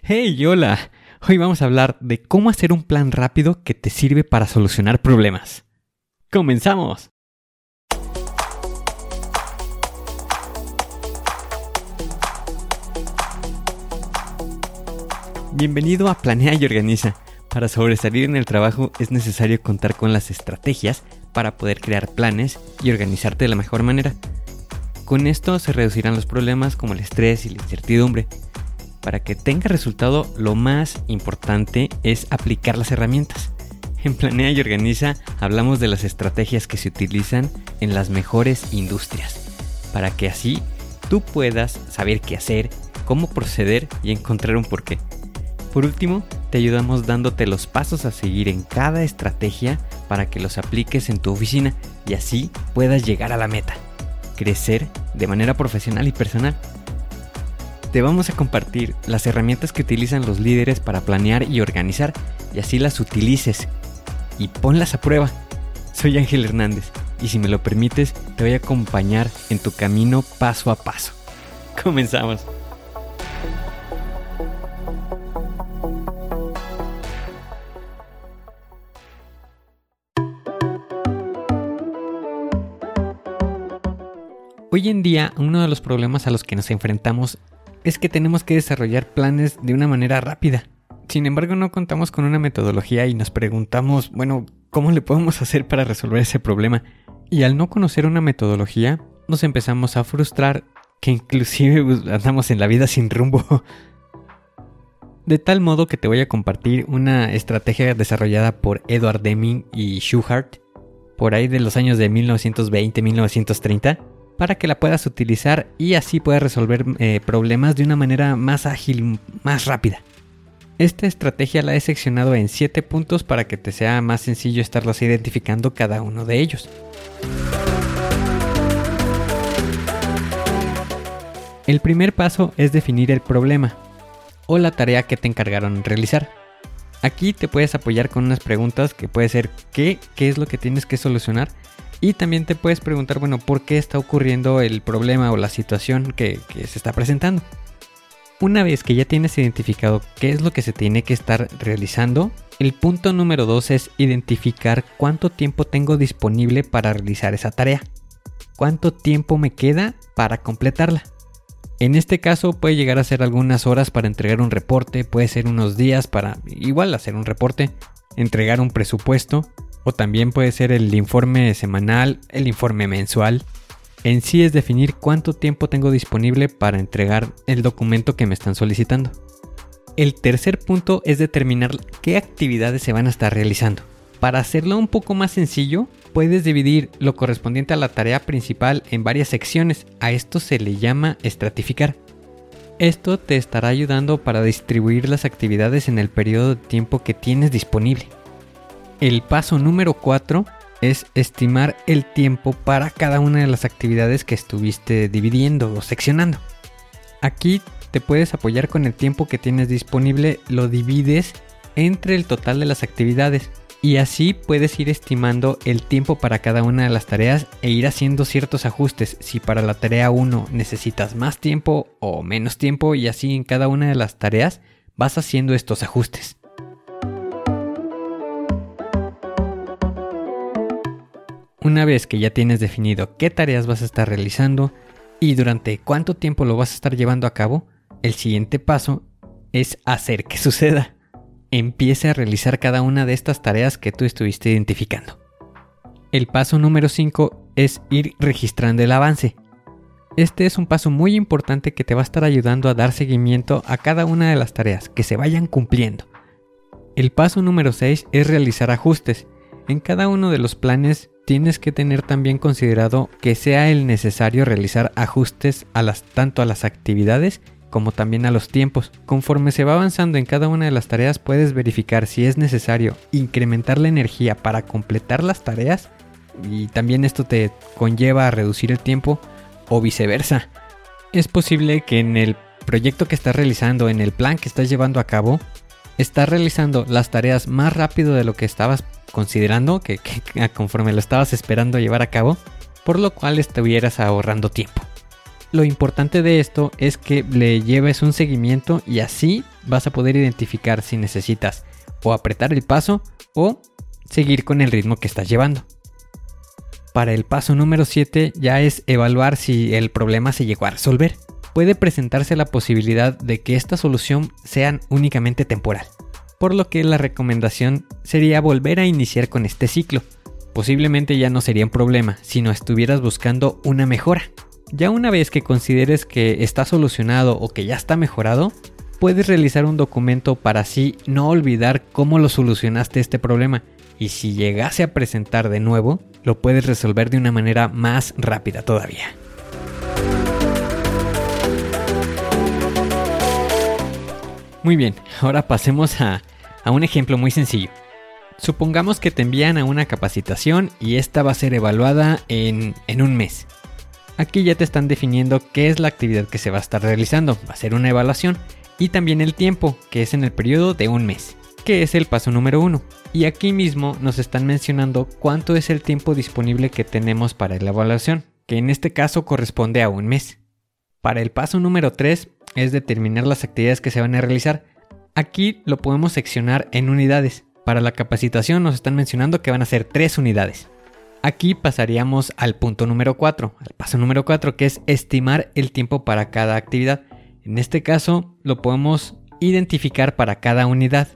Hey, hola. Hoy vamos a hablar de cómo hacer un plan rápido que te sirve para solucionar problemas. ¡Comenzamos! Bienvenido a Planea y Organiza. Para sobresalir en el trabajo es necesario contar con las estrategias para poder crear planes y organizarte de la mejor manera. Con esto se reducirán los problemas como el estrés y la incertidumbre para que tenga resultado, lo más importante es aplicar las herramientas. En Planea y Organiza hablamos de las estrategias que se utilizan en las mejores industrias, para que así tú puedas saber qué hacer, cómo proceder y encontrar un porqué. Por último, te ayudamos dándote los pasos a seguir en cada estrategia para que los apliques en tu oficina y así puedas llegar a la meta, crecer de manera profesional y personal te vamos a compartir las herramientas que utilizan los líderes para planear y organizar y así las utilices y ponlas a prueba. Soy Ángel Hernández y si me lo permites te voy a acompañar en tu camino paso a paso. Comenzamos. Hoy en día uno de los problemas a los que nos enfrentamos es que tenemos que desarrollar planes de una manera rápida. Sin embargo, no contamos con una metodología y nos preguntamos, bueno, ¿cómo le podemos hacer para resolver ese problema? Y al no conocer una metodología, nos empezamos a frustrar que inclusive pues, andamos en la vida sin rumbo. De tal modo que te voy a compartir una estrategia desarrollada por Edward Deming y Schuhart por ahí de los años de 1920-1930 para que la puedas utilizar y así puedas resolver eh, problemas de una manera más ágil, más rápida. Esta estrategia la he seccionado en 7 puntos para que te sea más sencillo estarlos identificando cada uno de ellos. El primer paso es definir el problema o la tarea que te encargaron realizar. Aquí te puedes apoyar con unas preguntas que puede ser ¿qué? ¿Qué es lo que tienes que solucionar? Y también te puedes preguntar, bueno, ¿por qué está ocurriendo el problema o la situación que, se está presentando? Una vez que ya tienes identificado qué es lo que se tiene que estar realizando, el punto número 2 es identificar cuánto tiempo tengo disponible para realizar esa tarea. ¿Cuánto tiempo me queda para completarla? En este caso puede llegar a ser algunas horas para entregar un reporte, puede ser unos días para igual hacer un reporte, entregar un presupuesto, o también puede ser el informe semanal, el informe mensual. En sí es definir cuánto tiempo tengo disponible para entregar el documento que me están solicitando. El tercer punto es determinar qué actividades se van a estar realizando. Para hacerlo un poco más sencillo, puedes dividir lo correspondiente a la tarea principal en varias secciones. A esto se le llama estratificar. Esto te estará ayudando para distribuir las actividades en el periodo de tiempo que tienes disponible. El paso número 4 es estimar el tiempo para cada una de las actividades que estuviste dividiendo o seccionando. Aquí te puedes apoyar con el tiempo que tienes disponible, lo divides entre el total de las actividades y así puedes ir estimando el tiempo para cada una de las tareas e ir haciendo ciertos ajustes si para la tarea 1 necesitas más tiempo o menos tiempo y así en cada una de las tareas vas haciendo estos ajustes. Una vez que ya tienes definido qué tareas vas a estar realizando y durante cuánto tiempo lo vas a estar llevando a cabo, el siguiente paso es hacer que suceda. Empiece a realizar cada una de estas tareas que tú estuviste identificando. El paso número 5 es ir registrando el avance. Este es un paso muy importante que te va a estar ayudando a dar seguimiento a cada una de las tareas que se vayan cumpliendo. El paso número 6 es realizar ajustes. En cada uno de los planes tienes que tener también considerado que sea el necesario realizar ajustes a las, tanto a las actividades como también a los tiempos. Conforme se va avanzando en cada una de las tareas puedes verificar si es necesario incrementar la energía para completar las tareas y también esto te conlleva a reducir el tiempo o viceversa. Es posible que en el proyecto que estás realizando, en el plan que estás llevando a cabo, estás realizando las tareas más rápido de lo que estabas considerando, que, conforme lo estabas esperando llevar a cabo, por lo cual estuvieras ahorrando tiempo. Lo importante de esto es que le lleves un seguimiento y así vas a poder identificar si necesitas o apretar el paso o seguir con el ritmo que estás llevando. Para el paso número 7 ya es evaluar si el problema se llegó a resolver. Puede presentarse la posibilidad de que esta solución sea únicamente temporal, por lo que la recomendación sería volver a iniciar con este ciclo. Posiblemente ya no sería un problema, sino estuvieras buscando una mejora. Ya una vez que consideres que está solucionado o que ya está mejorado, puedes realizar un documento para así no olvidar cómo lo solucionaste este problema y si llegase a presentar de nuevo, lo puedes resolver de una manera más rápida todavía. Muy bien, ahora pasemos a, a un ejemplo muy sencillo. Supongamos que te envían a una capacitación y esta va a ser evaluada en, en un mes. Aquí ya te están definiendo qué es la actividad que se va a estar realizando, va a ser una evaluación, y también el tiempo, que es en el periodo de un mes, que es el paso número uno. Y aquí mismo nos están mencionando cuánto es el tiempo disponible que tenemos para la evaluación, que en este caso corresponde a un mes. Para el paso número 3 es determinar las actividades que se van a realizar. Aquí lo podemos seccionar en unidades. Para la capacitación nos están mencionando que van a ser tres unidades. Aquí pasaríamos al punto número 4, al paso número 4, que es estimar el tiempo para cada actividad. En este caso lo podemos identificar para cada unidad.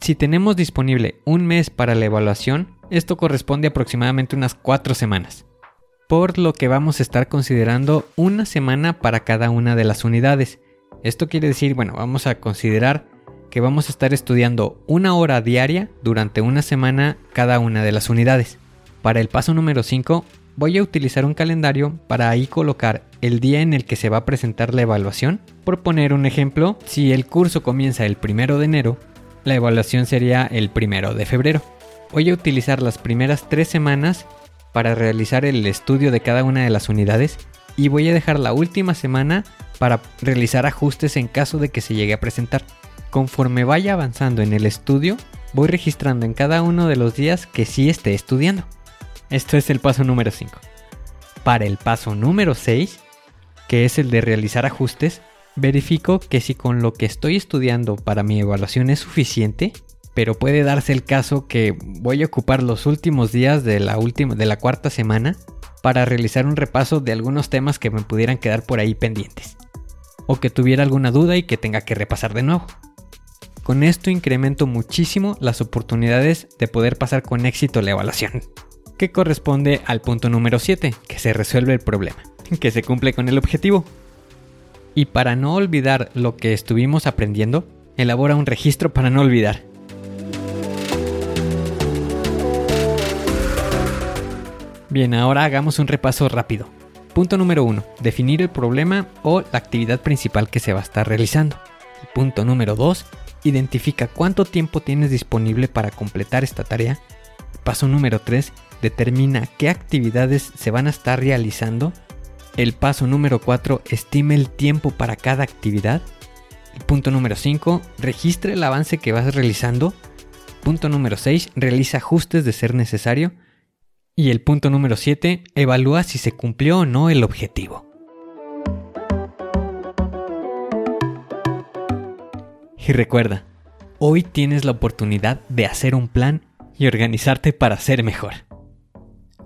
Si tenemos disponible un mes para la evaluación, esto corresponde a aproximadamente unas 4 semanas. Por lo que vamos a estar considerando una semana para cada una de las unidades. Esto quiere decir, bueno, vamos a considerar que vamos a estar estudiando una hora diaria durante una semana cada una de las unidades. Para el paso número 5 voy a utilizar un calendario para ahí colocar el día en el que se va a presentar la evaluación. Por poner un ejemplo, si el curso comienza el primero de enero, la evaluación sería el primero de febrero. Voy a utilizar las primeras tres semanas para realizar el estudio de cada una de las unidades y voy a dejar la última semana para realizar ajustes en caso de que se llegue a presentar. Conforme vaya avanzando en el estudio, voy registrando en cada uno de los días que sí esté estudiando. Esto es el paso número 5. Para el paso número 6, que es el de realizar ajustes, verifico que si con lo que estoy estudiando para mi evaluación es suficiente, pero puede darse el caso que voy a ocupar los últimos días de la última de la cuarta semana para realizar un repaso de algunos temas que me pudieran quedar por ahí pendientes o que tuviera alguna duda y que tenga que repasar de nuevo. Con esto incremento muchísimo las oportunidades de poder pasar con éxito la evaluación que corresponde al punto número 7, que se resuelve el problema, que se cumple con el objetivo. Y para no olvidar lo que estuvimos aprendiendo, elabora un registro para no olvidar. Bien, ahora hagamos un repaso rápido. Punto número 1. Definir el problema o la actividad principal que se va a estar realizando. punto número 2. Identifica cuánto tiempo tienes disponible para completar esta tarea. Paso número 3 determina qué actividades se van a estar realizando. El paso número 4, estime el tiempo para cada actividad. Punto número 5, registre el avance que vas realizando. Punto número 6, realiza ajustes de ser necesario. Y el punto número 7, evalúa si se cumplió o no el objetivo. Y recuerda, hoy tienes la oportunidad de hacer un plan y organizarte para ser mejor.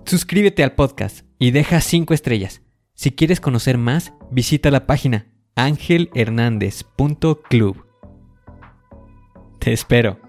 Suscríbete al podcast y deja 5 estrellas. Si quieres conocer más, visita la página angelhernandez.club. Te espero.